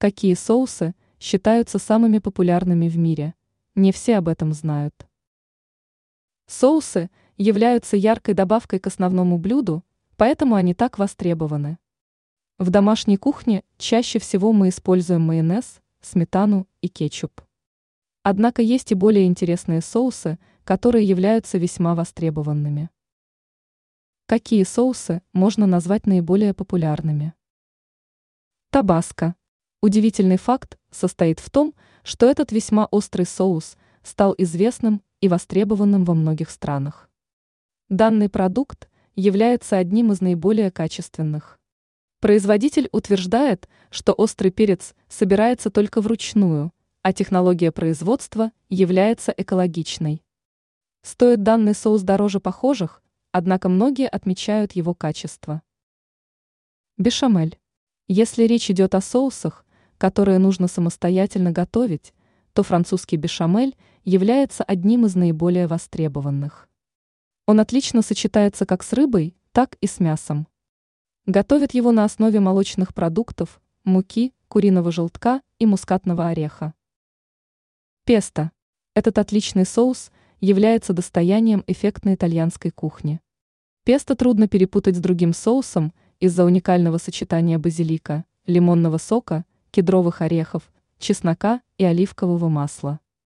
Какие соусы считаются самыми популярными в мире? Не все об этом знают. Соусы являются яркой добавкой к основному блюду, поэтому они так востребованы. В домашней кухне чаще всего мы используем майонез, сметану и кетчуп. Однако есть и более интересные соусы, которые являются весьма востребованными. Какие соусы можно назвать наиболее популярными? Табаско. Удивительный факт состоит в том, что этот весьма острый соус стал известным и востребованным во многих странах. Данный продукт является одним из наиболее качественных. Производитель утверждает, что острый перец собирается только вручную, а технология производства является экологичной. Стоит данный соус дороже похожих, однако многие отмечают его качество. Бешамель. Если речь идет о соусах, которые нужно самостоятельно готовить, то французский бешамель является одним из наиболее востребованных. Он отлично сочетается как с рыбой, так и с мясом. Готовят его на основе молочных продуктов, муки, куриного желтка и мускатного ореха. Песто. Этот отличный соус является достоянием эффектной итальянской кухни. Песто трудно перепутать с другим соусом из-за уникального сочетания базилика, лимонного сока кедровых орехов, чеснока и оливкового масла.